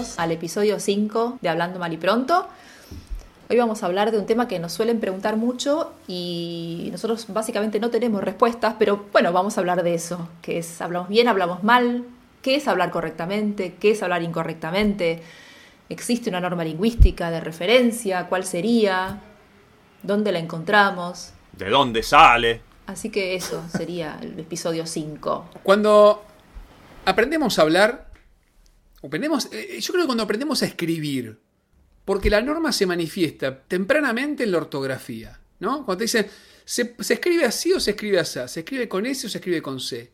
Bienvenidos al episodio 5 de Hablando Mal y Pronto. Hoy vamos a hablar de un tema que nos suelen preguntar mucho y nosotros básicamente no tenemos respuestas, pero bueno, vamos a hablar de eso, que es hablamos bien, hablamos mal, qué es hablar correctamente, qué es hablar incorrectamente, existe una norma lingüística de referencia, cuál sería, dónde la encontramos. ¿De dónde sale? Así que eso sería el episodio 5. Cuando aprendemos a hablar, aprendemos, eh, yo creo que cuando aprendemos a escribir, porque la norma se manifiesta tempranamente en la ortografía, ¿no? Cuando te dicen, ¿se, se escribe así o se escribe así? ¿Se escribe con S o se escribe con C?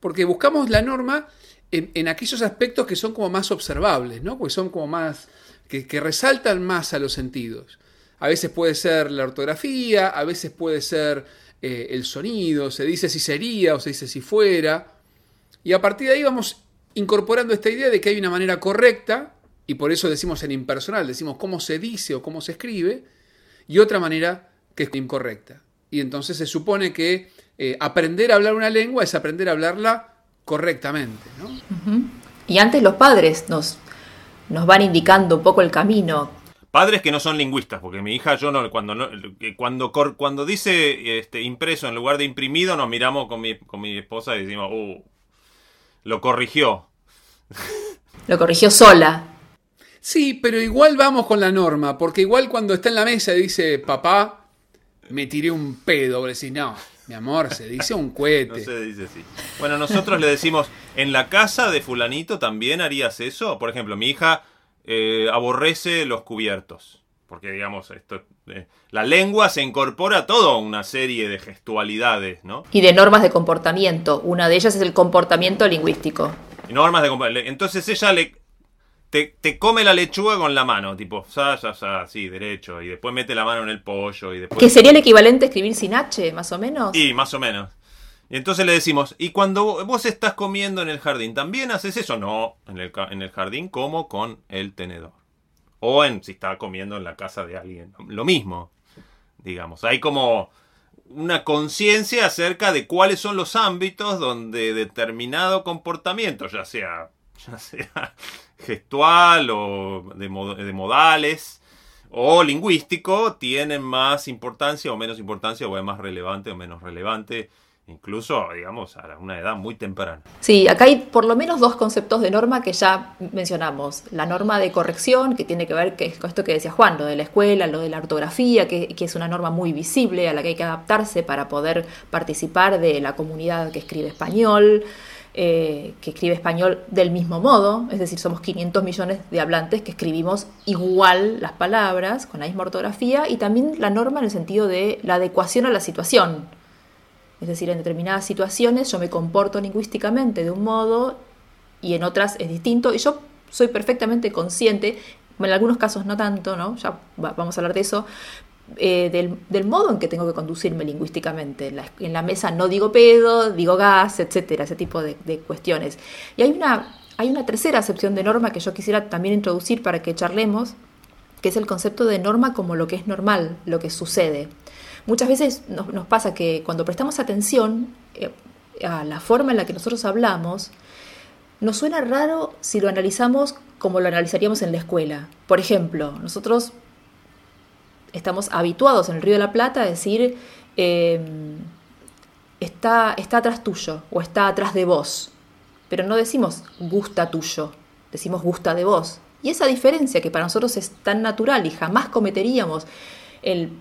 Porque buscamos la norma en, en aquellos aspectos que son como más observables, ¿no? Porque son como más, que, que resaltan más a los sentidos. A veces puede ser la ortografía, a veces puede ser eh, el sonido, se dice si sería o se dice si fuera. Y a partir de ahí vamos incorporando esta idea de que hay una manera correcta, y por eso decimos en impersonal, decimos cómo se dice o cómo se escribe, y otra manera que es incorrecta. Y entonces se supone que eh, aprender a hablar una lengua es aprender a hablarla correctamente. ¿no? Y antes los padres nos, nos van indicando un poco el camino. Padres que no son lingüistas, porque mi hija, yo no, cuando no, cuando, cuando dice este, impreso en lugar de imprimido, nos miramos con mi, con mi esposa y decimos, uh, lo corrigió. Lo corrigió sola. Sí, pero igual vamos con la norma, porque igual cuando está en la mesa y dice papá, me tiré un pedo, vos decís, no, mi amor, se dice un No cohete. se dice así. Bueno, nosotros le decimos, en la casa de fulanito también harías eso. Por ejemplo, mi hija eh, aborrece los cubiertos. Porque, digamos, esto, eh, la lengua se incorpora a toda una serie de gestualidades, ¿no? Y de normas de comportamiento. Una de ellas es el comportamiento lingüístico. Y normas de le- Entonces ella le te, te come la lechuga con la mano, tipo, sa, sa, sa, sí, derecho, y después mete la mano en el pollo, y después... Que sería el equivalente a escribir sin H, más o menos. Y más o menos. Y entonces le decimos, ¿y cuando vo- vos estás comiendo en el jardín, también haces eso? No, en el, en el jardín como con el tenedor. O en si está comiendo en la casa de alguien. Lo mismo, digamos. Hay como una conciencia acerca de cuáles son los ámbitos donde determinado comportamiento, ya sea, ya sea gestual o de, de modales o lingüístico, tienen más importancia o menos importancia, o es más relevante o menos relevante, incluso, digamos, a una edad muy temprana. Sí, acá hay por lo menos dos conceptos de norma que ya mencionamos. La norma de corrección, que tiene que ver con esto que decía Juan, lo de la escuela, lo de la ortografía, que, que es una norma muy visible a la que hay que adaptarse para poder participar de la comunidad que escribe español, eh, que escribe español del mismo modo, es decir, somos 500 millones de hablantes que escribimos igual las palabras, con la misma ortografía, y también la norma en el sentido de la adecuación a la situación. Es decir, en determinadas situaciones yo me comporto lingüísticamente de un modo y en otras es distinto. Y yo soy perfectamente consciente, en algunos casos no tanto, ¿no? Ya va- vamos a hablar de eso, eh, del, modo en que tengo que conducirme lingüísticamente. En la, mesa no digo pedo, digo gas, etcétera, ese tipo de, de cuestiones. Y hay una, hay una tercera acepción de norma que yo quisiera también introducir para que charlemos, que es el concepto de norma como lo que es normal, lo que sucede. Muchas veces nos, pasa que cuando prestamos atención eh, a la forma en la que nosotros hablamos, nos suena raro si lo analizamos como lo analizaríamos en la escuela. Por ejemplo, nosotros estamos habituados en el Río de la Plata a decir eh, está, está atrás tuyo o está atrás de vos, pero no decimos gusta tuyo, decimos gusta de vos. Y esa diferencia que para nosotros es tan natural y jamás cometeríamos el,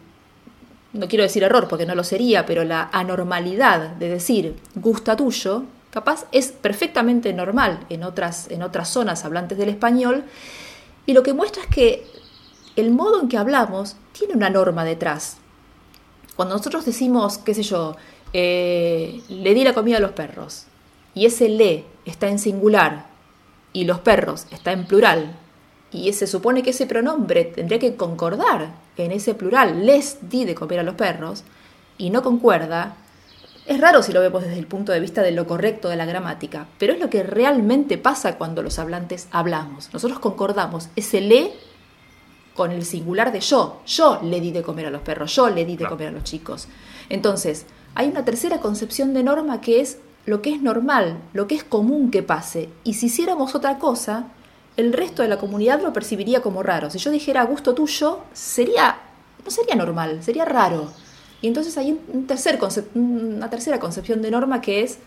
no quiero decir error porque no lo sería, pero la anormalidad de decir gusta tuyo, capaz es perfectamente normal en otras, en otras zonas hablantes del español, y lo que muestra es que el modo en que hablamos tiene una norma detrás. cuando nosotros decimos, qué sé yo, eh, le di la comida a los perros, y ese le está en singular y los perros está en plural, y se supone que ese pronombre tendría que concordar en ese plural, les di de comer a los perros, y no concuerda, es raro si lo vemos desde el punto de vista de lo correcto de la gramática, pero es lo que realmente pasa cuando los hablantes hablamos. Nosotros concordamos ese le con el singular de yo. Yo le di de comer a los perros, yo le di de comer a los chicos. Entonces, hay una tercera concepción de norma que es lo que es normal, lo que es común que pase. Y si hiciéramos otra cosa, el resto de la comunidad lo percibiría como raro. Si yo dijera gusto tuyo, sería no sería normal, sería raro. Y entonces hay un tercer una tercera concepción de norma que es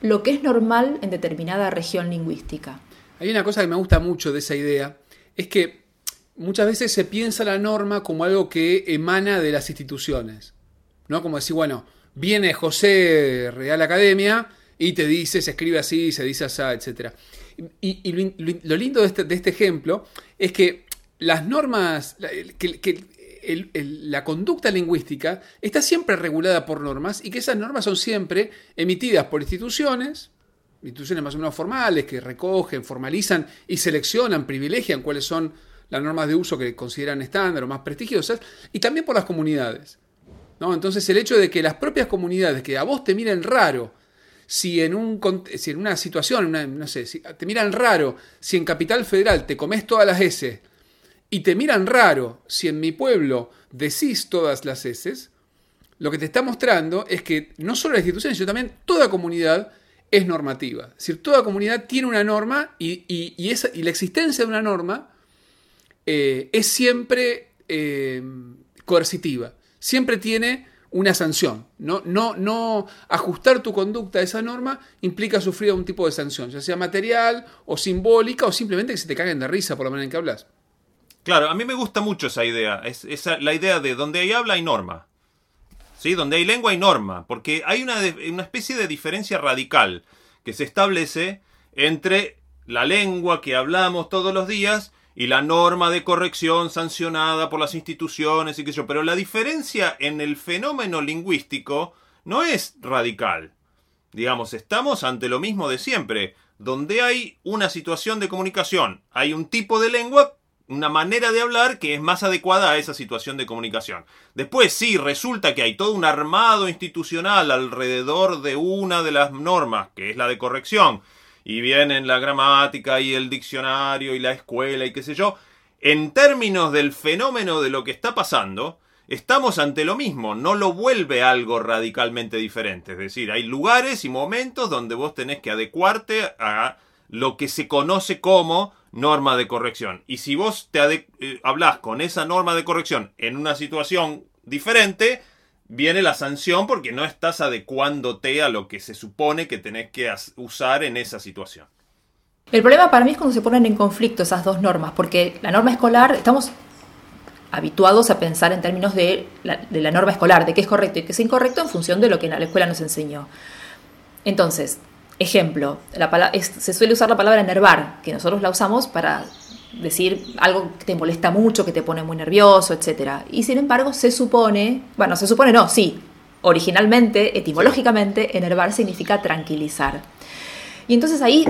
lo que es normal en determinada región lingüística. Hay una cosa que me gusta mucho de esa idea, es que muchas veces se piensa la norma como algo que emana de las instituciones. ¿No? Como decir, bueno, viene José Real Academia y te dice, se escribe así, se dice así, etc. Y, lo, lindo este, de este, ejemplo es que las normas, que, la conducta lingüística está siempre regulada por normas y que esas normas son siempre emitidas por instituciones, instituciones más o menos formales que recogen, formalizan y seleccionan, privilegian cuáles son las normas de uso que consideran estándar o más prestigiosas, y también por las comunidades. ¿no? Entonces el hecho de que las propias comunidades, que a vos te miren raro, si en, un, si en una situación, no sé, si te miran raro, si en Capital Federal te comes todas las S y te miran raro si en mi pueblo decís todas las S, lo que te está mostrando es que no solo la institución, sino también toda comunidad es normativa. Es decir, toda comunidad tiene una norma y, y, la existencia de una norma eh, es siempre eh, coercitiva. Siempre tiene una sanción. No, no, no ajustar tu conducta a esa norma implica sufrir algún tipo de sanción, ya sea material o simbólica o simplemente que se te caguen de risa por la manera en que hablas. Claro, a mí me gusta mucho esa idea, es, esa, la idea de donde hay habla hay norma. ¿Sí? Donde hay lengua hay norma, porque hay una, una especie de diferencia radical que se establece entre la lengua que hablamos todos los días y la norma de corrección sancionada por las instituciones y qué sé yo. Pero la diferencia en el fenómeno lingüístico no es radical. Digamos, estamos ante lo mismo de siempre. Donde hay una situación de comunicación, hay un tipo de lengua, una manera de hablar que es más adecuada a esa situación de comunicación. Después sí, resulta que hay todo un armado institucional alrededor de una de las normas, que es la de corrección, y vienen la gramática y el diccionario y la escuela y qué sé yo, en términos del fenómeno de lo que está pasando, estamos ante lo mismo, no lo vuelve algo radicalmente diferente. Es decir, hay lugares y momentos donde vos tenés que adecuarte a lo que se conoce como norma de corrección. Y si vos te eh, hablas con esa norma de corrección en una situación diferente, viene la sanción porque no estás adecuándote a lo que se supone que tenés que usar en esa situación. El problema para mí es cuando se ponen en conflicto esas dos normas, porque la norma escolar, estamos habituados a pensar en términos de la, norma escolar, de qué es correcto y qué es incorrecto en función de lo que la escuela nos enseñó. Entonces, ejemplo, se suele usar la palabra enervar, que nosotros la usamos para decir algo que te molesta mucho, que te pone muy nervioso, etc. Y sin embargo se supone, bueno, se supone no, sí, originalmente, etimológicamente, enervar significa tranquilizar. Y entonces ahí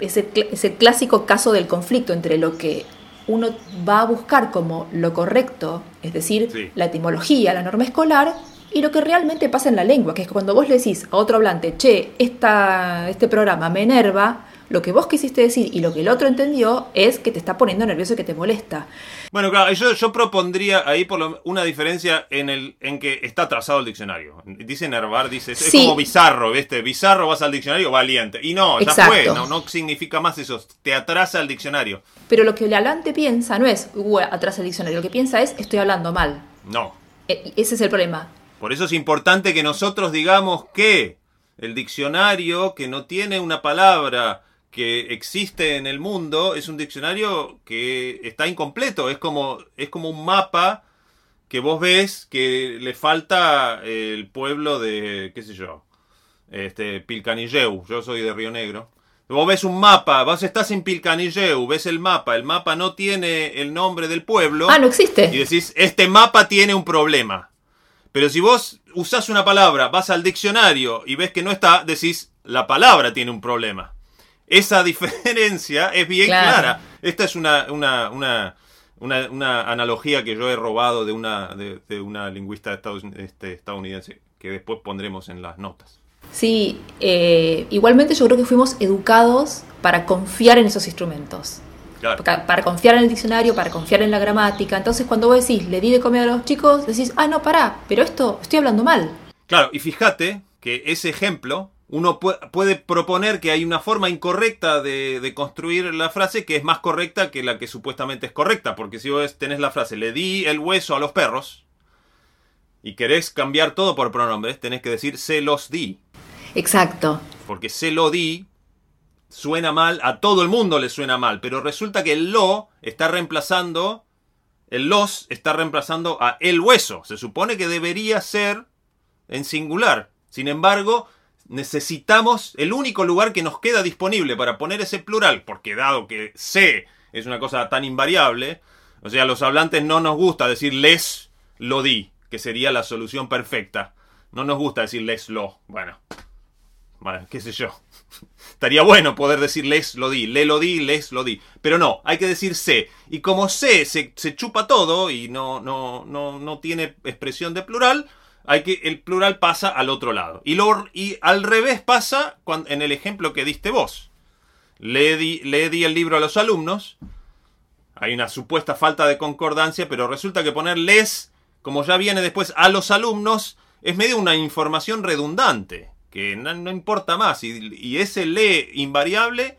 es el, clásico caso del conflicto entre lo que uno va a buscar como lo correcto, es decir, la etimología, la norma escolar, y lo que realmente pasa en la lengua, que es cuando vos le decís a otro hablante, che, esta, este programa me enerva, lo que vos quisiste decir y lo que el otro entendió es que te está poniendo nervioso y que te molesta. Bueno, claro, yo, yo propondría ahí por una diferencia en el en que está trazado el diccionario. Dice Nervar, dice, es como bizarro, ¿viste? Bizarro vas al diccionario, valiente. Y no, ya fue, no, no significa más eso, te atrasa el diccionario. Pero lo que el hablante piensa no es, uh, atrasa el diccionario, lo que piensa es, estoy hablando mal. No. E, ese es el problema. Por eso es importante que nosotros digamos que el diccionario que no tiene una palabra que existe en el mundo es un diccionario que está incompleto, es como, es como un mapa que vos ves que le falta el pueblo de, qué sé yo, este, Pilcanilleu, yo soy de Río Negro. Vos ves un mapa, vos estás en Pilcanilleu, ves el mapa, el mapa no tiene el nombre del pueblo. Ah, no existe. Y decís, este mapa tiene un problema. Pero si vos usás una palabra, vas al diccionario y ves que no está, decís, la palabra tiene un problema. Esa diferencia es bien Claro. clara. Esta es una, una, una, una, una analogía que yo he robado de una, de, de una lingüista este, estadounidense, que después pondremos en las notas. Sí, eh, igualmente yo creo que fuimos educados para confiar en esos instrumentos. Claro. Para, para confiar en el diccionario, para confiar en la gramática. Entonces cuando vos decís, le di de comer a los chicos, decís, ah, no, pará, pero esto estoy hablando mal. Claro, y fíjate que ese ejemplo, uno pu- puede proponer que hay una forma incorrecta de, de construir la frase que es más correcta que la que supuestamente es correcta. Porque si vos tenés la frase, le di el hueso a los perros, y querés cambiar todo por pronombres, tenés que decir se los di. Exacto. Porque se lo di suena mal, a todo el mundo le suena mal, pero resulta que el lo está reemplazando, el los está reemplazando a el hueso. Se supone que debería ser en singular. Sin embargo, necesitamos el único lugar que nos queda disponible para poner ese plural, porque dado que se es una cosa tan invariable, o sea, a los hablantes no nos gusta decir les lo di, que sería la solución perfecta. No nos gusta decir les lo. Bueno, bueno, qué sé yo. Estaría bueno poder decir les lo di, le lo di, les lo di. Pero no, hay que decir se. Y como se, se, se chupa todo y no, no, no, no tiene expresión de plural, hay que, el plural pasa al otro lado. Y, lo, y al revés pasa en el ejemplo que diste vos. Le di, le di el libro a los alumnos. Hay una supuesta falta de concordancia, pero resulta que poner les, como ya viene después a los alumnos, es medio una información redundante, que no, no importa más. Y, y ese le invariable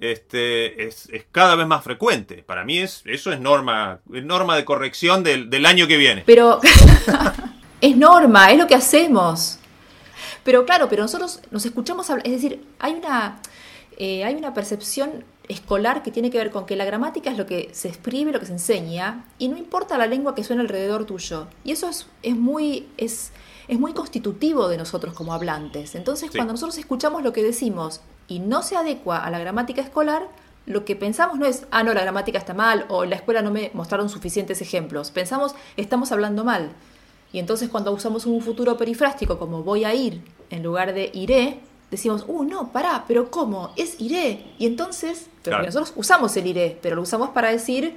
este, es, es cada vez más frecuente. Para mí es, eso es norma, es norma de corrección del, del año que viene. Pero es norma, es lo que hacemos. Pero claro, pero nosotros nos escuchamos hablar, es decir, hay una, eh, hay una percepción escolar que tiene que ver con que la gramática es lo que se escribe, lo que se enseña, y no importa la lengua que suena alrededor tuyo. Y eso es, es muy, es, es muy constitutivo de nosotros como hablantes. Entonces, Sí. cuando nosotros escuchamos lo que decimos y no se adecua a la gramática escolar, lo que pensamos no es, ah, no, la gramática está mal, o en la escuela no me mostraron suficientes ejemplos. Pensamos, estamos hablando mal. Y entonces cuando usamos un futuro perifrástico como voy a ir en lugar de iré, decimos, uh, no, pará, pero ¿cómo? Es iré. Y entonces, pero Claro. nosotros usamos el iré, pero lo usamos para decir,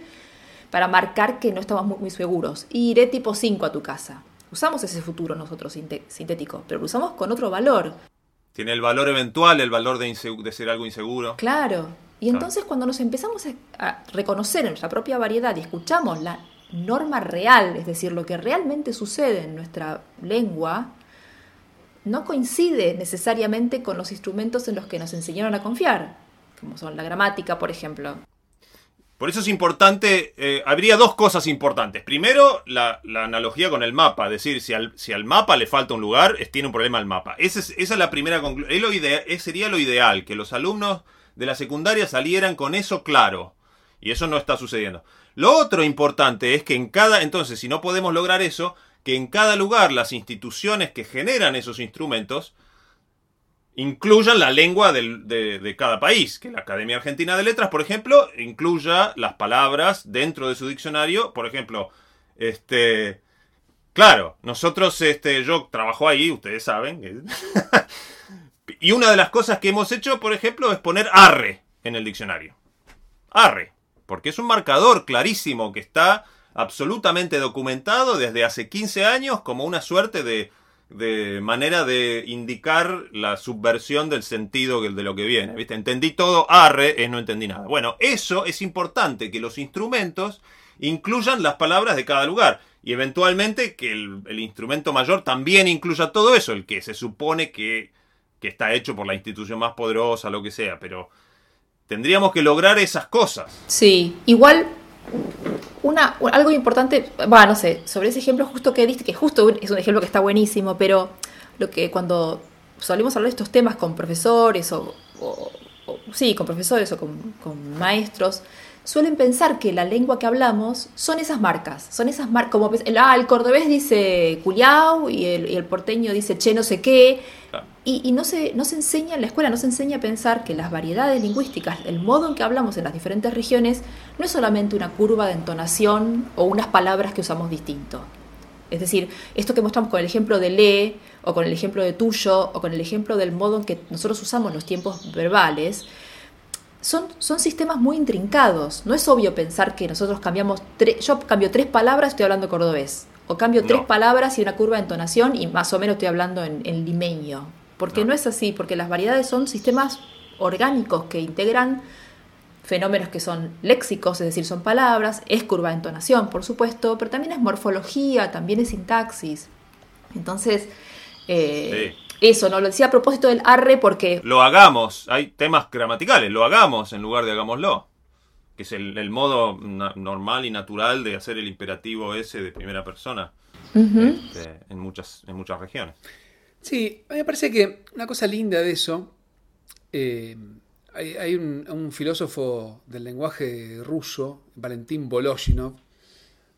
para marcar que no estamos muy, muy seguros. Iré tipo 5 a tu casa. Usamos ese futuro nosotros sintético, pero lo usamos con otro valor. Tiene el valor eventual, el valor de, ser algo inseguro. Claro. Y Claro. entonces cuando nos empezamos a, a reconocer en nuestra propia variedad y escuchamos la norma real, es decir, lo que realmente sucede en nuestra lengua, no coincide necesariamente con los instrumentos en los que nos enseñaron a confiar, como son la gramática, por ejemplo. Por eso es importante, eh, habría dos cosas importantes. Primero, la, analogía con el mapa, es decir, si al, si al mapa le falta un lugar, es, tiene un problema el mapa. Esa es la primera conclusión. sería lo ideal, que los alumnos de la secundaria salieran con eso claro. Y eso no está sucediendo. Lo otro importante es que en cada, entonces, si no podemos lograr eso, que en cada lugar las instituciones que generan esos instrumentos incluyan la lengua de, de cada país. Que la Academia Argentina de Letras, por ejemplo, incluya las palabras dentro de su diccionario. Por ejemplo, este. Claro, nosotros, este, yo trabajo ahí, ustedes saben. y una de las cosas que hemos hecho, por ejemplo, es poner arre en el diccionario. Arre. Porque es un marcador clarísimo que está absolutamente documentado desde hace 15 años como una suerte de, de manera de indicar la subversión del sentido de lo que viene. ¿viste? Entendí todo, arre, es no entendí nada. Bueno, eso es importante, que los instrumentos incluyan las palabras de cada lugar. Y eventualmente que el, el instrumento mayor también incluya todo eso, el que se supone que, que está hecho por la institución más poderosa, lo que sea. Pero tendríamos que lograr esas cosas. Sí, igual una, algo importante, bueno, no sé, sobre ese ejemplo justo que diste, que justo es un ejemplo que está buenísimo, pero lo que cuando solemos hablar de estos temas con profesores o, sí, con profesores o con maestros, suelen pensar que la lengua que hablamos son esas marcas, son esas marcas, como el, ah, el cordobés dice culiao y el, y el porteño dice che no sé qué, Claro. y, y no, se, no se enseña en la escuela, no se enseña a pensar que las variedades lingüísticas, el modo en que hablamos en las diferentes regiones, no es solamente una curva de entonación o unas palabras que usamos distinto. Es decir, esto que mostramos con el ejemplo de lee, o con el ejemplo de tuyo, o con el ejemplo del modo en que nosotros usamos los tiempos verbales, son, son sistemas muy intrincados. No es obvio pensar que nosotros cambiamos, yo cambio tres palabras, estoy hablando cordobés. O cambio tres palabras y una curva de entonación y más o menos estoy hablando en, limeño. Porque no. no es así, porque las variedades son sistemas orgánicos que integran fenómenos que son léxicos, es decir, son palabras, es curva de entonación, por supuesto, pero también es morfología, también es sintaxis. Entonces, eh, eso, ¿no? Lo decía a propósito del arre porque... Lo hagamos, hay temas gramaticales, lo hagamos en lugar de hagámoslo, que es el, modo normal y natural de hacer el imperativo ese de primera persona este, en, muchas, en muchas regiones. Sí, a mí me parece que una cosa linda de eso... Eh, hay, un, filósofo del lenguaje ruso, Valentín Voloshinov,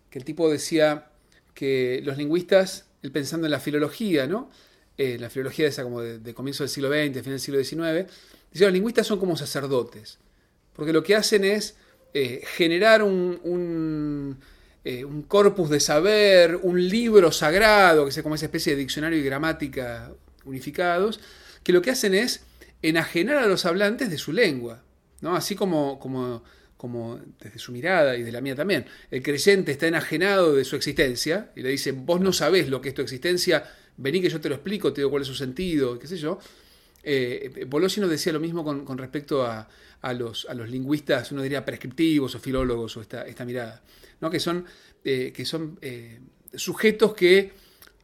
que el tipo decía que los lingüistas, él pensando en la filología, ¿no? Eh, la filología esa como de, comienzo del siglo XX, final del siglo XIX, decía los lingüistas son como sacerdotes, porque lo que hacen es eh, generar un, eh, un, corpus de saber, un libro sagrado, que sea como esa especie de diccionario y gramática unificados, que lo que hacen es enajenar a los hablantes de su lengua, ¿no? Así como, como, como desde su mirada y de la mía también. El creyente está enajenado de su existencia y le dice, vos no sabés lo que es tu existencia, vení que yo te lo explico, te digo cuál es su sentido, qué sé yo. Eh, nos decía lo mismo con, respecto a, los, lingüistas, uno diría prescriptivos o filólogos o esta, mirada, ¿no? que son, eh, que son eh, sujetos que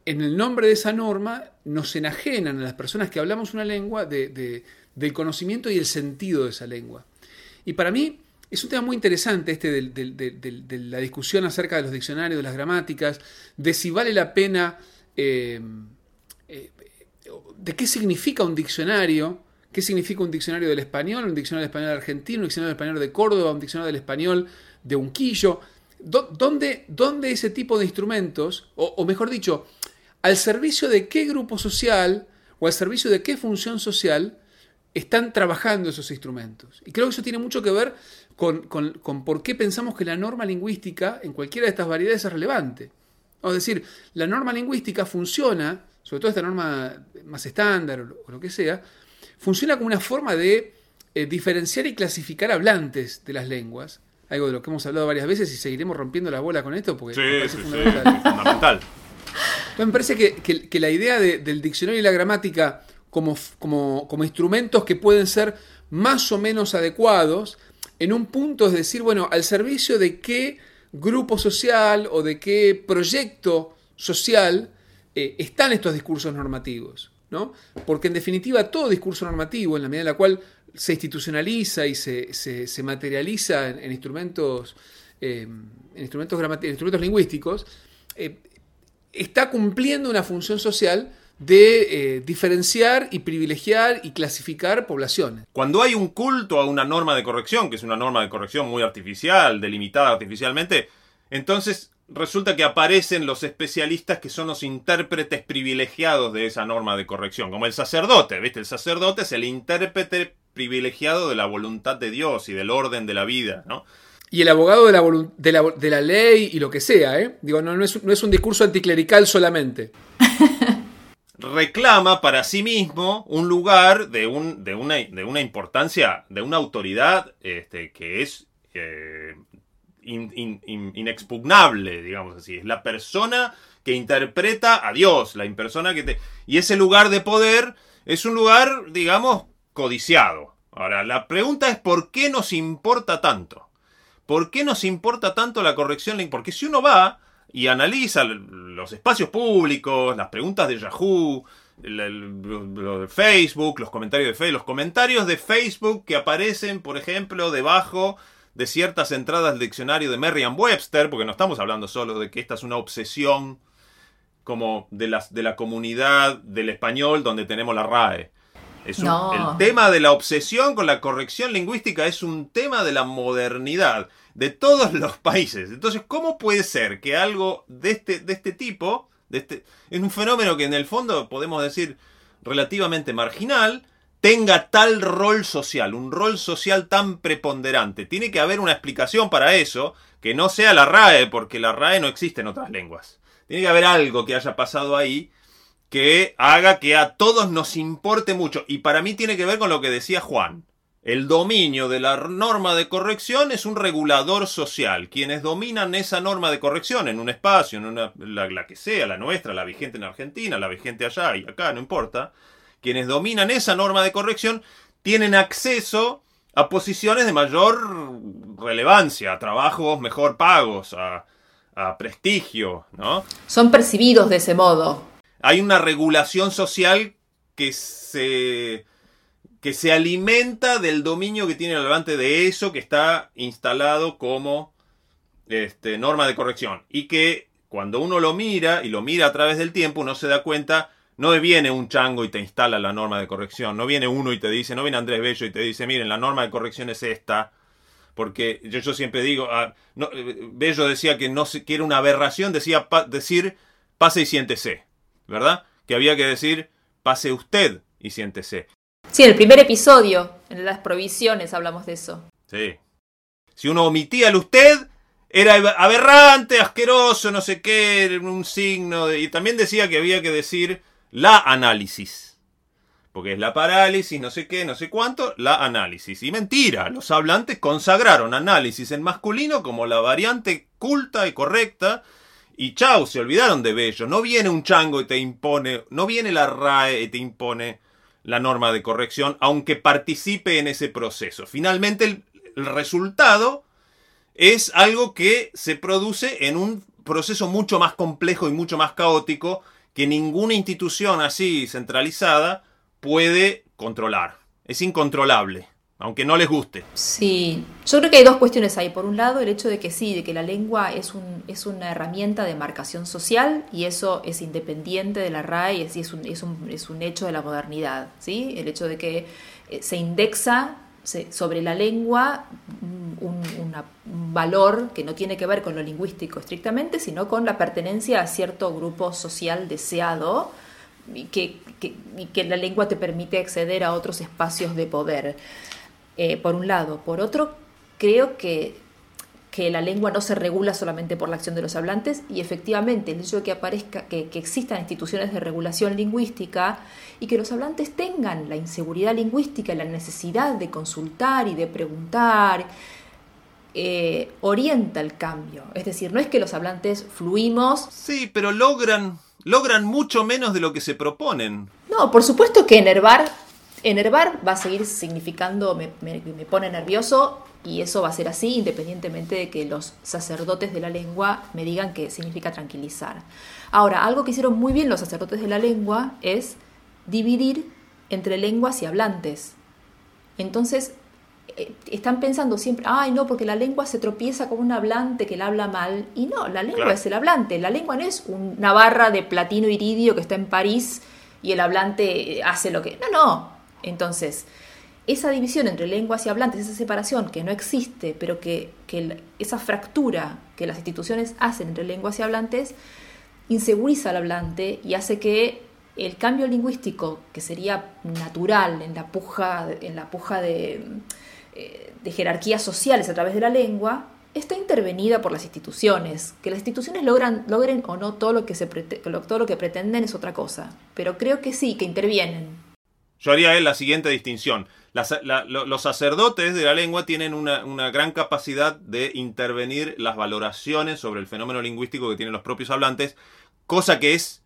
en el nombre de esa norma nos enajenan a las personas que hablamos una lengua de, del conocimiento y el sentido de esa lengua. Y para mí es un tema muy interesante este de, la discusión acerca de los diccionarios, de las gramáticas, de si vale la pena, eh, eh, de qué significa un diccionario, qué significa un diccionario del español, un diccionario del español argentino, un diccionario del español de Córdoba, un diccionario del español de Unquillo. ¿Dónde, dónde ese tipo de instrumentos, o mejor dicho, al servicio de qué grupo social o al servicio de qué función social están trabajando esos instrumentos. Y creo que eso tiene mucho que ver con, por qué pensamos que la norma lingüística en cualquiera de estas variedades es relevante. Es decir, la norma lingüística funciona, sobre todo esta norma más estándar o lo que sea, funciona como una forma de eh, diferenciar y clasificar hablantes de las lenguas, algo de lo que hemos hablado varias veces y seguiremos rompiendo la bola con esto porque es fundamental. me parece que, la idea del diccionario y la gramática como, como, instrumentos que pueden ser más o menos adecuados, en un punto es decir, bueno, al servicio de qué grupo social o de qué proyecto social eh, están estos discursos normativos. ¿no? Porque en definitiva todo discurso normativo, en la medida en la cual se institucionaliza y se, materializa en, instrumentos, en instrumentos, instrumentos lingüísticos, eh, está cumpliendo una función social de eh, diferenciar y privilegiar y clasificar poblaciones. Cuando hay un culto a una norma de corrección, que es una norma de corrección muy artificial, delimitada artificialmente, entonces resulta que aparecen los especialistas que son los intérpretes privilegiados de esa norma de corrección, como el sacerdote, ¿viste? El sacerdote es el intérprete privilegiado de la voluntad de Dios y del orden de la vida, ¿no? y el abogado de la, de la, de la ley y lo que sea, ¿eh? Digo, no, no, es, no es un discurso anticlerical solamente. Reclama para sí mismo un lugar de, un, de, una, de una, importancia, de una autoridad este, que es eh, inexpugnable, digamos así. Es la persona que interpreta a Dios, la persona que te... Y ese lugar de poder es un lugar, digamos, codiciado. Ahora, la pregunta es ¿por qué nos importa tanto? ¿Por qué nos importa tanto la corrección? Porque si uno va y analiza los espacios públicos, las preguntas de Yahoo, lo de Facebook, los comentarios de Facebook, los comentarios de Facebook que aparecen, por ejemplo, debajo de ciertas entradas del diccionario de Merriam-Webster, porque no estamos hablando solo de que esta es una obsesión como de, las, de la comunidad del español donde tenemos la RAE. Es el tema de la obsesión con la corrección lingüística es un tema de la modernidad de todos los países. Entonces, ¿cómo puede ser que algo de este, de este tipo, de este, es un fenómeno que en el fondo podemos decir relativamente marginal, tenga tal rol social, un rol social tan preponderante? Tiene que haber una explicación para eso, que no sea la RAE, porque la RAE no existe en otras lenguas. Tiene que haber algo que haya pasado ahí que haga que a todos nos importe mucho. Y para mí tiene que ver con lo que decía Juan. El dominio de la norma de corrección es un regulador social. Quienes dominan esa norma de corrección en un espacio, en una, la, la, que sea, la nuestra, la vigente en Argentina, la vigente allá y acá, no importa, quienes dominan esa norma de corrección tienen acceso a posiciones de mayor relevancia, a trabajos mejor pagos, a, a prestigio, ¿no? Son percibidos de ese modo. Hay una regulación social que se que se alimenta del dominio que tiene el hablante de eso que está instalado como este, norma de corrección. Y que cuando uno lo mira y lo mira a través del tiempo, uno se da cuenta, no viene un chango y te instala la norma de corrección, no viene uno y te dice, no viene Andrés Bello y te dice, miren, la norma de corrección es esta. Porque yo, siempre digo, ah, no, Bello decía que no que era una aberración, decía decir pase y siéntese, ¿verdad? Que había que decir pase usted y siéntese. Sí, en el primer episodio, en las provisiones, hablamos de eso. Sí. Si uno omitía el usted, era aberrante, asqueroso, no sé qué, un signo. Y también decía que había que decir la análisis. Porque es la parálisis, no sé qué, no sé cuánto, la análisis. Y mentira, los hablantes consagraron análisis en masculino como la variante culta y correcta. Y chau, se olvidaron de Bello. No viene un chango y te impone, no viene la RAE y te impone la norma de corrección, aunque participe en ese proceso. Finalmente, el, resultado es algo que se produce en un proceso mucho más complejo y mucho más caótico que ninguna institución así centralizada puede controlar. Es incontrolable aunque no les guste. Sí, yo creo que hay dos cuestiones ahí. Por un lado, el hecho de que sí, de que la lengua es, un, es una herramienta de marcación social y eso es independiente de la RAE y es, un, es, un, es un hecho de la modernidad. ¿sí? El hecho de que se indexa sobre la lengua un, valor que no tiene que ver con lo lingüístico estrictamente, sino con la pertenencia a cierto grupo social deseado y que, que, y que la lengua te permite acceder a otros espacios de poder eh, por un lado. Por otro, creo que, que, la lengua no se regula solamente por la acción de los hablantes y efectivamente el hecho de que aparezca, que, que, existan instituciones de regulación lingüística y que los hablantes tengan la inseguridad lingüística y la necesidad de consultar y de preguntar, eh, orienta el cambio. Es decir, no es que los hablantes fluimos. Sí, pero logran, logran mucho menos de lo que se proponen. No, por supuesto que enervar Enervar va a seguir significando me, me, me, pone nervioso y eso va a ser así independientemente de que los sacerdotes de la lengua me digan que significa tranquilizar. Ahora, algo que hicieron muy bien los sacerdotes de la lengua es dividir entre lenguas y hablantes. Entonces, eh, están pensando siempre, ay no, porque la lengua se tropieza con un hablante que la habla mal. Y no, la lengua claro. es el hablante. La lengua no es una barra de platino iridio que está en París y el hablante hace lo que... No, no, entonces, esa división entre lenguas y hablantes, esa separación que no existe, pero que, esa fractura que las instituciones hacen entre lenguas y hablantes, inseguriza al hablante y hace que el cambio lingüístico, que sería natural en la puja, en la puja de, eh, de jerarquías sociales a través de la lengua, está intervenida por las instituciones. Que las instituciones logran, logren o no todo lo, que se todo lo que pretenden es otra cosa, pero creo que sí, que intervienen. Yo haría la siguiente distinción. Los sacerdotes de la lengua tienen una, gran capacidad de intervenir las valoraciones sobre el fenómeno lingüístico que tienen los propios hablantes, cosa que es,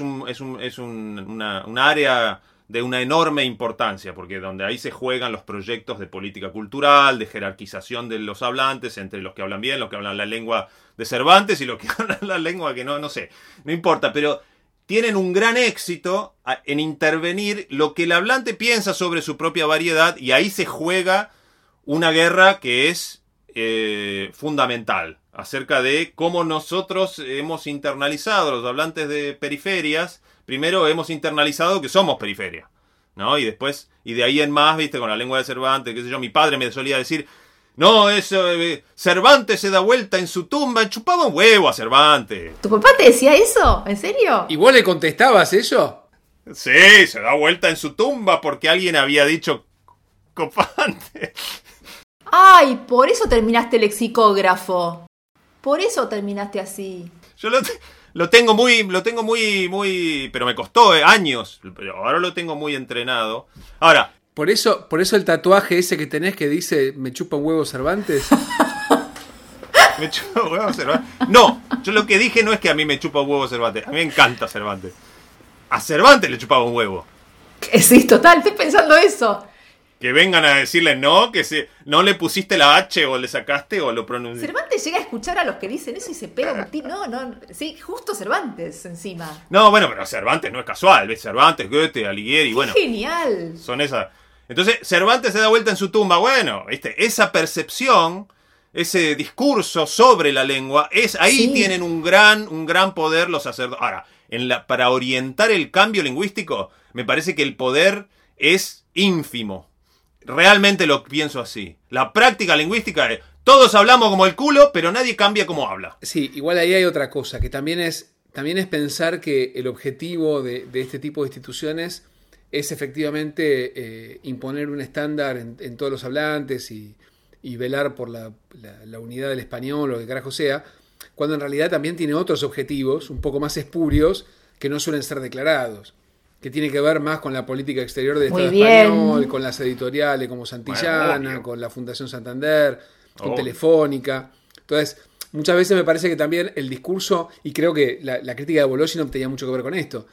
un, es, un, área de una enorme importancia, porque donde ahí se juegan los proyectos de política cultural, de jerarquización de los hablantes, entre los que hablan bien, los que hablan la lengua de Cervantes y los que hablan la lengua que no sé, no importa, pero tienen un gran éxito en intervenir lo que el hablante piensa sobre su propia variedad y ahí se juega una guerra que es eh, fundamental acerca de cómo nosotros hemos internalizado, los hablantes de periferias, primero hemos internalizado que somos periferia, ¿no? Y después, y de ahí en más, viste, con la lengua de Cervantes, qué sé yo, mi padre me solía decir, no, eso, eh, Cervantes se da vuelta en su tumba, chupaba un huevo a Cervantes. ¿Tu papá te decía eso? ¿En serio? ¿Y vos le contestabas eso? Sí, se da vuelta en su tumba porque alguien había dicho copante. Ay, por eso terminaste lexicógrafo. Por eso terminaste así. Yo lo, lo tengo muy, lo tengo muy, muy, pero me costó eh, años, pero ahora lo tengo muy entrenado. Ahora, Por eso, por eso el tatuaje ese que tenés que dice me chupa un huevo Cervantes. me chupa un huevo Cervantes. No, yo lo que dije no es que a mí me chupa un huevo Cervantes, a mí me encanta Cervantes. A Cervantes le chupaba un huevo. Que Sí, total, estoy pensando eso. Que vengan a decirle no, que se, no le pusiste la H o le sacaste o lo pronunciaste. Cervantes llega a escuchar a los que dicen eso y se pega un tiro. No, no, sí, justo Cervantes encima. No, bueno, pero Cervantes no es casual, ¿ves? Cervantes, Goethe, Alighieri, bueno. Genial. son esas. Entonces, Cervantes se da vuelta en su tumba. Bueno, ¿viste? esa percepción, ese discurso sobre la lengua, es ahí Sí. tienen un gran, un gran poder los sacerdotes. Ahora, en la, para orientar el cambio lingüístico, me parece que el poder es ínfimo. Realmente lo pienso así. La práctica lingüística es, todos hablamos como el culo, pero nadie cambia como habla. Sí, igual ahí hay otra cosa, que también es, también es pensar que el objetivo de, de este tipo de instituciones es efectivamente eh, imponer un estándar en, todos los hablantes y, velar por la, la- la unidad del español o que carajo sea, cuando en realidad también tiene otros objetivos un poco más espurios que no suelen ser declarados, que tiene que ver más con la política exterior del Estado español, con las editoriales como Santillana, Bueno, con la Fundación Santander, con Obvio. Telefónica. Entonces, muchas veces me parece que también el discurso, y creo que la, la crítica de Voloshin tenía mucho que ver con esto,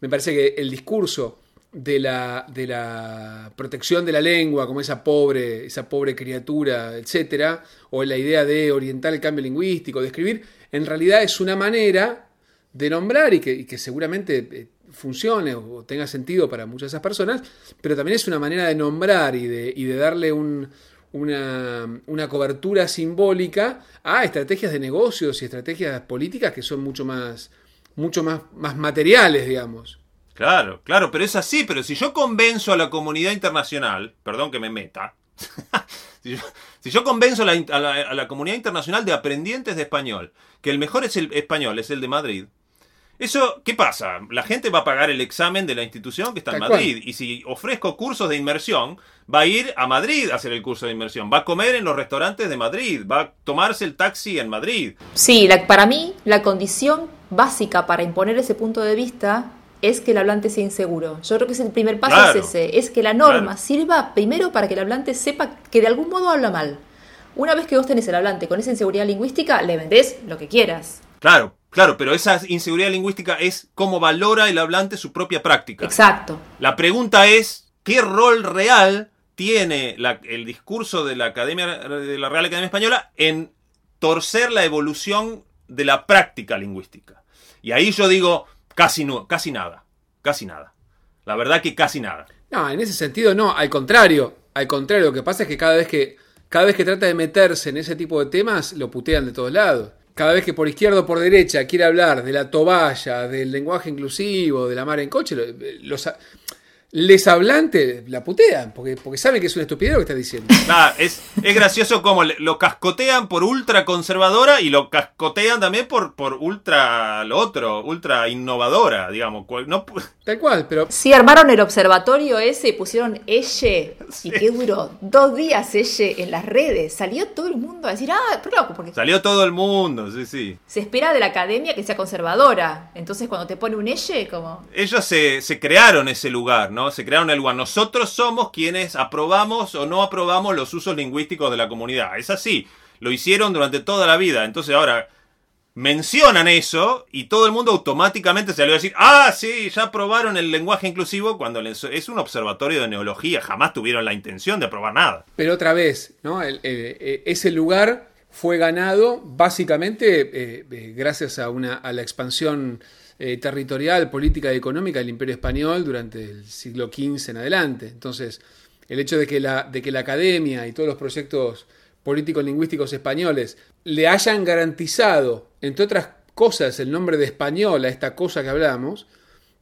me parece que el discurso de la, de la protección de la lengua, como esa pobre, esa pobre criatura, etcétera, o la idea de orientar el cambio lingüístico, de escribir, en realidad es una manera de nombrar y que, y que seguramente eh, funcione o tenga sentido para muchas de esas personas, pero también es una manera de nombrar y de, y de darle un- una, una cobertura simbólica a estrategias de negocios y estrategias políticas que son mucho más, mucho más, más materiales, digamos. Claro, claro, pero es así, pero si yo convenzo a la comunidad internacional, perdón que me meta, si, yo, si convenzo a la- a la comunidad internacional de aprendientes de español, que el mejor es el español, es el de Madrid, eso, ¿qué pasa? La gente va a pagar el examen de la institución que está en Tal Madrid, y si ofrezco cursos de inmersión, va a ir a Madrid a hacer el curso de inmersión, va a comer en los restaurantes de Madrid, va a tomarse el taxi en Madrid. Sí, la- para mí la condición básica para imponer ese punto de vista es que el hablante sea inseguro. Yo creo que ese- el primer paso Claro. es ese, es que la norma Claro. sirva primero para que el hablante sepa que de algún modo habla mal. Una vez que vos tenés el hablante con esa inseguridad lingüística, le vendés lo que quieras. Claro, claro, pero esa inseguridad lingüística es cómo valora el hablante su propia práctica. Exacto. La pregunta es, ¿qué rol real tiene la- el discurso de la, Academia, de la Real Academia Española en torcer la evolución de la práctica lingüística? Y ahí yo digo, casi, no, casi nada, casi nada. La verdad que casi nada. No, en ese sentido no, al contrario, al contrario, lo que pasa es que cada vez que cada vez que trata de meterse en ese tipo de temas lo putean de todos lados. Cada vez que por izquierda o por derecha quiere hablar de la toballa, del lenguaje inclusivo, de la mar en coche, lo- los les hablantes la putean, porque, porque saben que es una estupidez lo que está diciendo. Nada, es, es gracioso como le- lo cascotean por ultra conservadora y lo cascotean también por, por ultra lo otro, ultra innovadora, digamos. No, Tal cual, pero Sí, armaron el observatorio ese y pusieron Elle. ¿Y qué duró? Dos días Elle en las redes. Salió todo el mundo a decir, ah, pero loco, porque salió todo el mundo, sí, sí. se espera de la academia que sea conservadora. Entonces cuando te pone un Elle, como... Ellos se, se crearon ese lugar, ¿no? Se crearon el lugar. Nosotros somos quienes aprobamos o no aprobamos los usos lingüísticos de la comunidad. Es así. Lo hicieron durante toda la vida. Entonces ahora mencionan eso y todo el mundo automáticamente salió a decir, ah, sí, ya aprobaron el lenguaje inclusivo cuando es un observatorio de neología. Jamás tuvieron la intención de aprobar nada. Pero otra vez, ¿no? El- eh, ese lugar fue ganado básicamente eh, eh, gracias a, una, a la expansión eh, territorial, política y económica del Imperio Español durante el siglo XV en adelante. Entonces, el hecho de que la, de que la academia y todos los proyectos políticos lingüísticos españoles le hayan garantizado, entre otras cosas, el nombre de español a esta cosa que hablamos,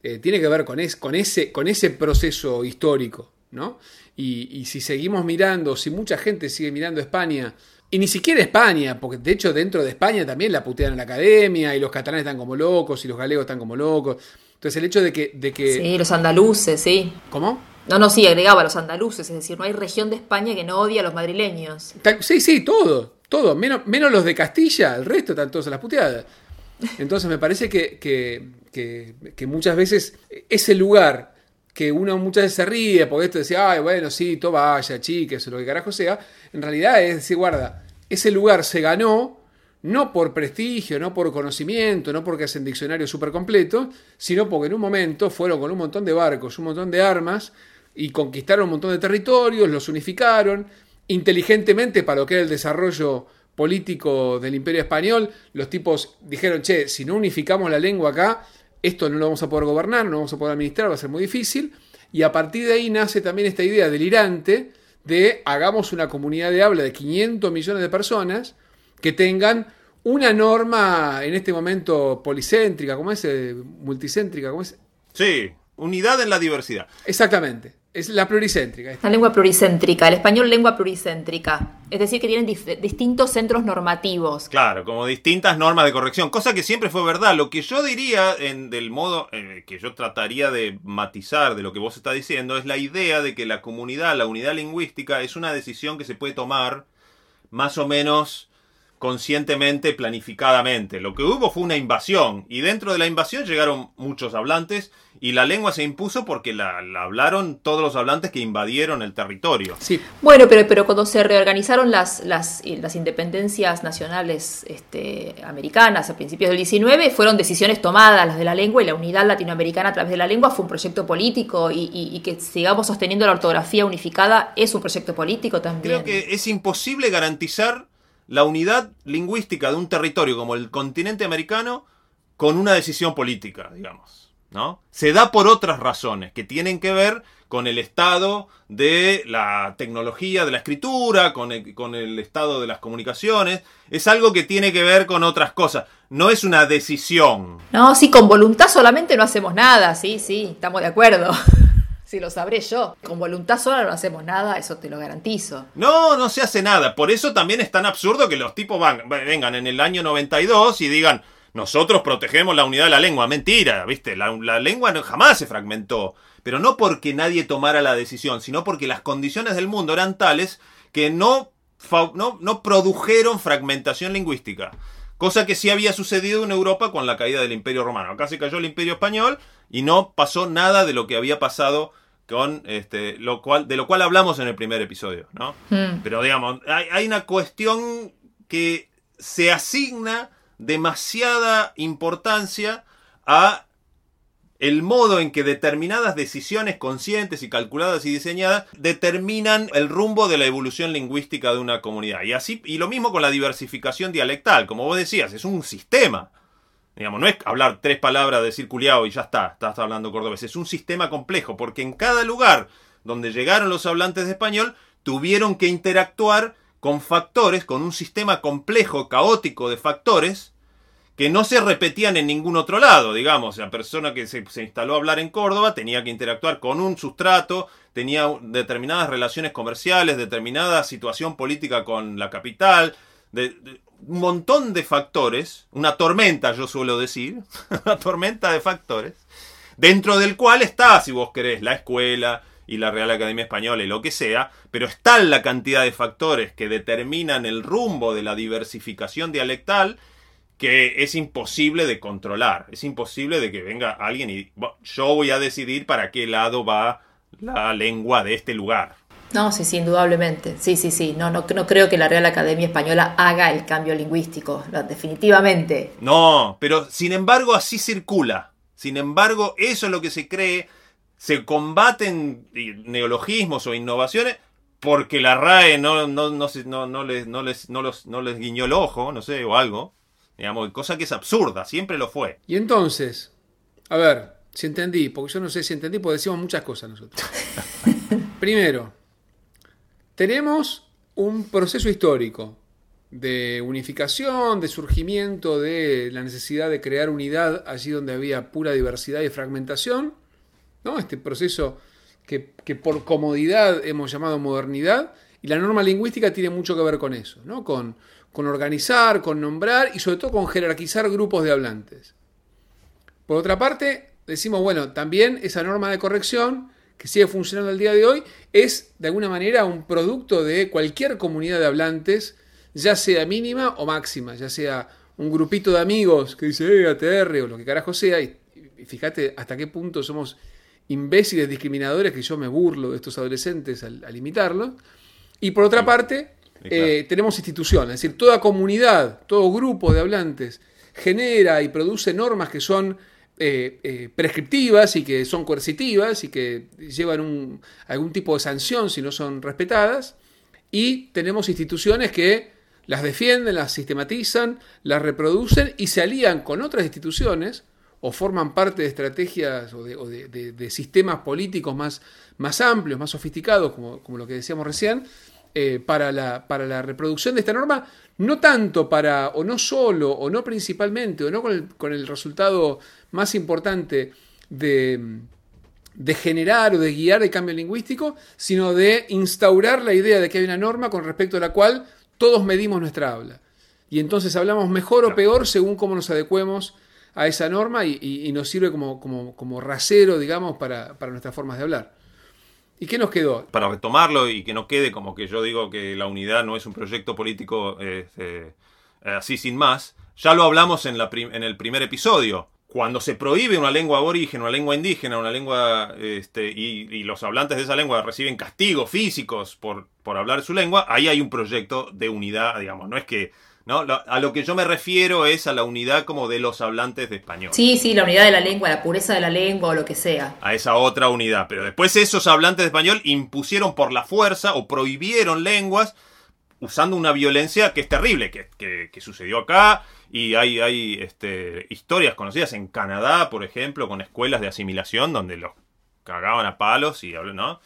eh, tiene que ver con, es- con, ese, con ese proceso histórico, ¿no? Y, y si seguimos mirando, si mucha gente sigue mirando España, y ni siquiera España, porque de hecho dentro de España también la putean en la academia, y los catalanes están como locos, y los galegos están como locos. Entonces el hecho de que... De que Sí, los andaluces, sí. ¿Cómo? No, no, sí, agregaba los andaluces, es decir, no hay región de España que no odie a los madrileños. Sí, sí, todo, todo, menos, menos los de Castilla, el resto están todos a las puteadas. Entonces me parece que, que- que- que muchas veces ese lugar que uno muchas veces se ríe, porque esto decía, ay, bueno, sí, todo vaya, chiques, o lo que carajo sea, en realidad es decir, guarda, ese lugar se ganó no por prestigio, no por conocimiento, no porque hacen diccionarios súper completos, sino porque en un momento fueron con un montón de barcos, un montón de armas, y conquistaron un montón de territorios, los unificaron, inteligentemente para lo que era el desarrollo político del imperio español, los tipos dijeron, che, si no unificamos la lengua acá, esto no lo vamos a poder gobernar, no lo vamos a poder administrar, va a ser muy difícil, y a partir de ahí nace también esta idea delirante de hagamos una comunidad de habla de 500 millones de personas que tengan una norma en este momento policéntrica, ¿cómo es? Eh, Multicéntrica, ¿cómo es? Sí, unidad en la diversidad. Exactamente, es la pluricéntrica. La lengua pluricéntrica, el español lengua pluricéntrica. Es decir, que tienen distintos centros normativos. Claro, como distintas normas de corrección, cosa que siempre fue verdad. Lo que yo diría, en, del modo eh, que yo trataría de matizar de lo que vos estás diciendo, es la idea de que la comunidad, la unidad lingüística, es una decisión que se puede tomar más o menos conscientemente, planificadamente. Lo que hubo fue una invasión y dentro de la invasión llegaron muchos hablantes y la lengua se impuso porque la, la hablaron todos los hablantes que invadieron el territorio. Sí, Bueno, pero, pero cuando se reorganizaron las, las, independencias nacionales este, americanas a principios del 19, fueron decisiones tomadas, las de la lengua y la unidad latinoamericana a través de la lengua fue un proyecto político y, y- y que sigamos sosteniendo la ortografía unificada es un proyecto político también. Creo que es imposible garantizar la unidad lingüística de un territorio como el continente americano con una decisión política, digamos. ¿no? Se da por otras razones que tienen que ver con el estado de la tecnología de la escritura, con el, con el estado de las comunicaciones. Es algo que tiene que ver con otras cosas. No es una decisión. No, sí, con voluntad solamente no hacemos nada, sí, sí, estamos de acuerdo. Si lo sabré yo. Con voluntad sola no hacemos nada, eso te lo garantizo. No, no se hace nada. Por eso también es tan absurdo que los tipos vengan en el año 92 y digan, nosotros protegemos la unidad de la lengua. Mentira, ¿viste? La, lengua jamás se fragmentó. Pero no porque nadie tomara la decisión, sino porque las condiciones del mundo eran tales que no, no, no produjeron fragmentación lingüística. Cosa que sí había sucedido en Europa con la caída del Imperio Romano. Acá se cayó el Imperio Español y no pasó nada de lo que había pasado con este, lo cual, de lo cual hablamos en el primer episodio, ¿no? Mm. Pero digamos, hay, hay una cuestión que se asigna demasiada importancia a el modo en que determinadas decisiones conscientes y calculadas y diseñadas determinan el rumbo de la evolución lingüística de una comunidad. Y así, y lo mismo con la diversificación dialectal, como vos decías, es un sistema. Digamos, no es hablar tres palabras, decir culiao y ya está, estás hablando cordobés. Es un sistema complejo, porque en cada lugar donde llegaron los hablantes de español, tuvieron que interactuar con factores, con un sistema complejo, caótico de factores, que no se repetían en ningún otro lado, digamos. La persona que se, se instaló a hablar en Córdoba tenía que interactuar con un sustrato, tenía determinadas relaciones comerciales, determinada situación política con la capital, de- montón de factores, una tormenta yo suelo decir, una tormenta de factores, dentro del cual está, si vos querés, la escuela y la Real Academia Española y lo que sea, pero está la cantidad de factores que determinan el rumbo de la diversificación dialectal que es imposible de controlar, es imposible de que venga alguien y "Bueno, yo voy a decidir para qué lado va la lengua de este lugar. No, sí, sí, indudablemente. Sí, sí, sí. No, no, no creo que la Real Academia Española haga el cambio lingüístico, no, definitivamente. No, pero sin embargo así circula. Sin embargo, eso es lo que se cree. Se combaten neologismos o innovaciones porque la RAE no, no, no, no, no les, no, les, no, los, no les guiñó el ojo, no sé, o algo. Digamos, cosa que es absurda, siempre lo fue. Y entonces, a ver, si entendí, porque yo no sé si entendí, porque decimos muchas cosas nosotros. Primero, tenemos un proceso histórico de unificación, de surgimiento de la necesidad de crear unidad allí donde había pura diversidad y fragmentación, ¿no? Este proceso que, por comodidad hemos llamado modernidad, y la norma lingüística tiene mucho que ver con eso, ¿no? Con, con organizar, con nombrar y sobre todo con jerarquizar grupos de hablantes. Por otra parte, decimos, bueno, también esa norma de corrección que sigue funcionando el día de hoy es de alguna manera un producto de cualquier comunidad de hablantes, ya sea mínima o máxima, ya sea un grupito de amigos que dice, eh, ATR o lo que carajo sea, y, y fíjate hasta qué punto somos imbéciles discriminadores que yo me burlo de estos adolescentes al, al imitarlos. Y por otra parte, Sí, claro. eh, tenemos instituciones, es decir, toda comunidad, todo grupo de hablantes genera y produce normas que son eh, eh, prescriptivas y que son coercitivas y que llevan algún tipo de sanción si no son respetadas. Y tenemos instituciones que las defienden, las sistematizan, las reproducen y se alían con otras instituciones o forman parte de estrategias o de, sistemas políticos más, más amplios, más sofisticados, como, como lo que decíamos recién, eh, para, la, para la reproducción de esta norma, no tanto para, o no solo, o no principalmente, o no con el, con el resultado más importante de, de generar o de guiar el cambio lingüístico, sino de instaurar la idea de que hay una norma con respecto a la cual todos medimos nuestra habla. Y entonces hablamos mejor o peor según cómo nos adecuemos a esa norma y, y- y nos sirve como, como, como rasero, digamos, para, para nuestras formas de hablar. ¿Y qué nos quedó? para retomarlo y que no quede como que yo digo que la unidad no es un proyecto político eh, eh, así sin más, ya lo hablamos en, la en el primer episodio. Cuando se prohíbe una lengua aborigen, una lengua indígena, una lengua este, y, y los hablantes de esa lengua reciben castigos físicos por, por hablar su lengua, ahí hay un proyecto de unidad, digamos. No es que. ¿no? A lo que yo me refiero es a la unidad como de los hablantes de español. Sí, sí, la unidad de la lengua, la pureza de la lengua o lo que sea. a esa otra unidad. Pero después esos hablantes de español impusieron por la fuerza o prohibieron lenguas usando una violencia que es terrible, que, que- que sucedió acá. Y hay, hay este, historias conocidas en Canadá, por ejemplo, con escuelas de asimilación donde los cagaban a palos y ¿no?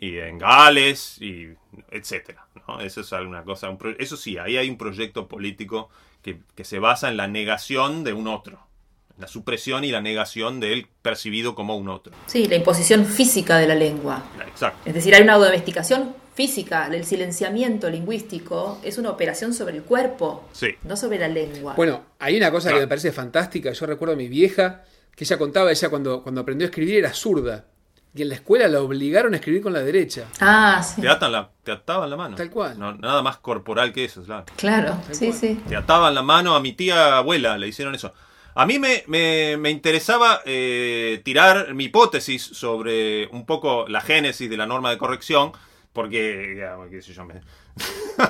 Y en Gales, y etcétera. ¿no? Eso es alguna cosa. un pro- eso sí, ahí hay un proyecto político que, que se basa en la negación de un otro. La supresión y la negación de él percibido como un otro. Sí, la imposición física de la lengua. Exacto. Es decir, hay una domesticación física, el silenciamiento lingüístico es una operación sobre el cuerpo, Sí. no sobre la lengua. Bueno, hay una cosa que me parece fantástica. Yo recuerdo a mi vieja, que ella contaba, ella cuando, cuando aprendió a escribir era zurda. Y en la escuela la obligaron a escribir con la derecha. ah, sí. Te, atan la, te ataban la mano. Tal cual. No, nada más corporal que eso, claro. Claro, Tal sí, cual. sí. Te ataban la mano a mi tía abuela, le hicieron eso. A mí me, me- me interesaba eh, tirar mi hipótesis sobre un poco la génesis de la norma de corrección, porque, me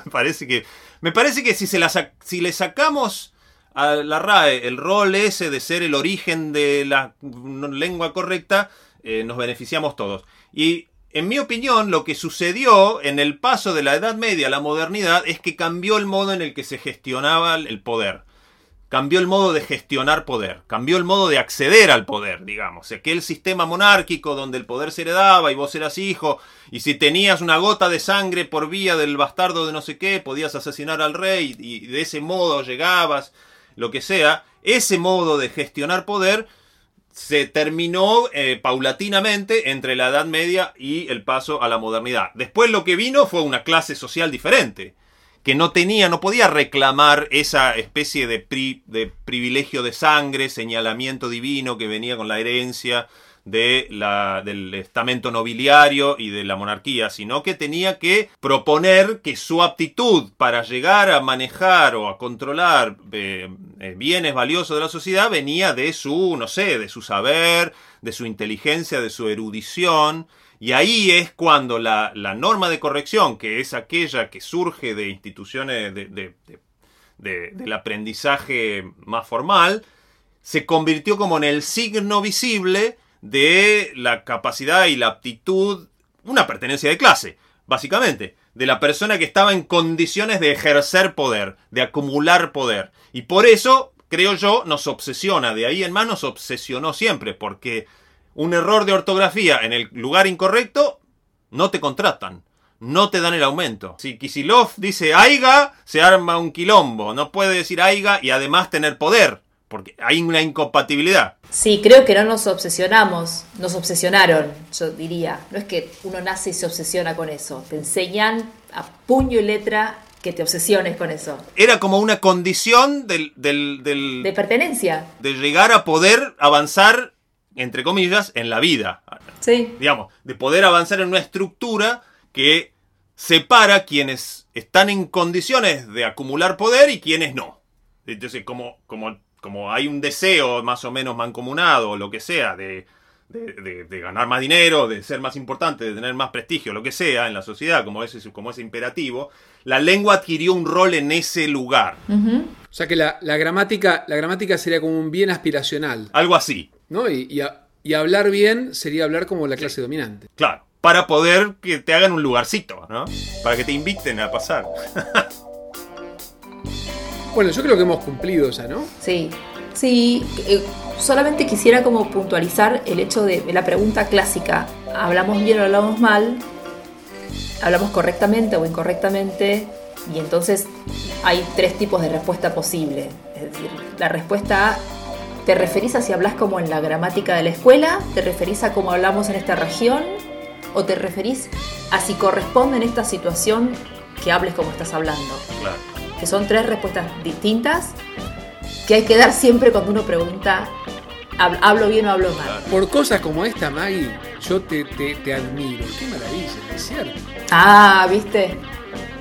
parece que, me parece que si, se si le sacamos a la RAE el rol ese de ser el origen de la lengua correcta, eh, nos beneficiamos todos. Y en mi opinión, lo que sucedió en el paso de la Edad Media a la modernidad es que cambió el modo en el que se gestionaba el poder. Cambió el modo de gestionar poder, cambió el modo de acceder al poder, digamos. Aquel sistema monárquico donde el poder se heredaba y vos eras hijo, y si tenías una gota de sangre por vía del bastardo de no sé qué, podías asesinar al rey y de ese modo llegabas, lo que sea. Ese modo de gestionar poder se terminó eh, paulatinamente entre la Edad Media y el paso a la modernidad. Después lo que vino fue una clase social diferente, que no tenía, no podía reclamar esa especie de, pri- de privilegio de sangre, señalamiento divino que venía con la herencia del estamento nobiliario y de la monarquía, sino que tenía que proponer que su aptitud para llegar a manejar o a controlar eh, eh, bienes valiosos de la sociedad venía de su, no sé, de su saber, de su inteligencia, de su erudición, y ahí es cuando la, la norma de corrección, que es aquella que surge de instituciones de- de- de- de- del aprendizaje más formal, se convirtió como en el signo visible de la capacidad y la aptitud, una pertenencia de clase, básicamente, de la persona que estaba en condiciones de ejercer poder, de acumular poder. Y por eso, creo yo, nos obsesiona, de ahí en más nos obsesionó siempre, porque un error de ortografía en el lugar incorrecto, no te contratan. No te dan el aumento. Si Kisilov dice aiga, se arma un quilombo. No puede decir aiga y además tener poder. Porque hay una incompatibilidad. Sí, creo que no nos obsesionamos, nos obsesionaron, yo diría. No es que uno nace y se obsesiona con eso. Te enseñan a puño y letra que te obsesiones con eso. Era como una condición del, del- del- De pertenencia. de llegar a poder avanzar, entre comillas, en la vida. Sí. digamos, de poder avanzar en una estructura que separa quienes están en condiciones de acumular poder y quienes no. Entonces, como, como, como hay un deseo más o menos mancomunado, o lo que sea, de, de, de- de ganar más dinero, de ser más importante, de tener más prestigio, lo que sea en la sociedad, como ese, como ese imperativo, la lengua adquirió un rol en ese lugar. O sea que la, la gramática, la gramática sería como un bien aspiracional, Algo así. ¿No? Y, y a- y hablar bien sería hablar como la clase dominante. Claro. Para poder que te hagan un lugarcito, ¿no? Para que te inviten a pasar. Bueno, yo creo que hemos cumplido ya, ¿no? Sí, sí. eh, solamente quisiera como puntualizar el hecho de la pregunta clásica. ¿Hablamos bien o hablamos mal? ¿Hablamos correctamente o incorrectamente? Y entonces hay tres tipos de respuesta posible. Es decir, la respuesta A, ¿te referís a si hablas como en la gramática de la escuela? ¿Te referís a cómo hablamos en esta región? ¿O te referís a si corresponde en esta situación que hables como estás hablando? Claro. que son tres respuestas distintas que hay que dar siempre cuando uno pregunta "¿Hab- hablo bien o hablo mal. Claro. Por cosas como esta, Maggie, yo te, te- te admiro. Qué maravilla, es cierto. Ah, viste,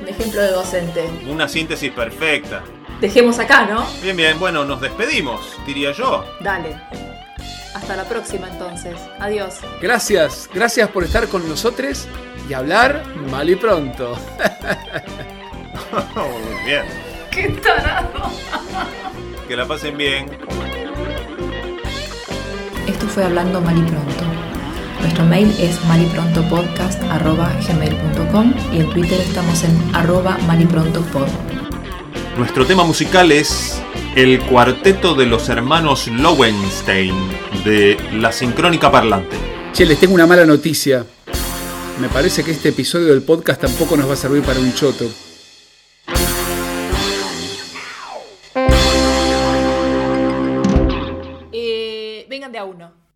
un ejemplo de docente. Una síntesis perfecta. Dejemos acá, ¿no? Bien, bien, bueno, nos despedimos, diría yo. Dale. Hasta la próxima entonces. Adiós. Gracias, gracias por estar con nosotros y hablar mal y pronto. Muy bien. ¡Qué tarado! Que la pasen bien. Esto fue Hablando Mal y Pronto. Nuestro mail es maliprontopodcast.gmail.com y en Twitter estamos en arroba maliprontopod. Nuestro tema musical es el cuarteto de los hermanos Lowenstein de La Sincrónica Parlante. Che, les tengo una mala noticia. Me parece que este episodio del podcast tampoco nos va a servir para un choto. Eh, vengan de a uno.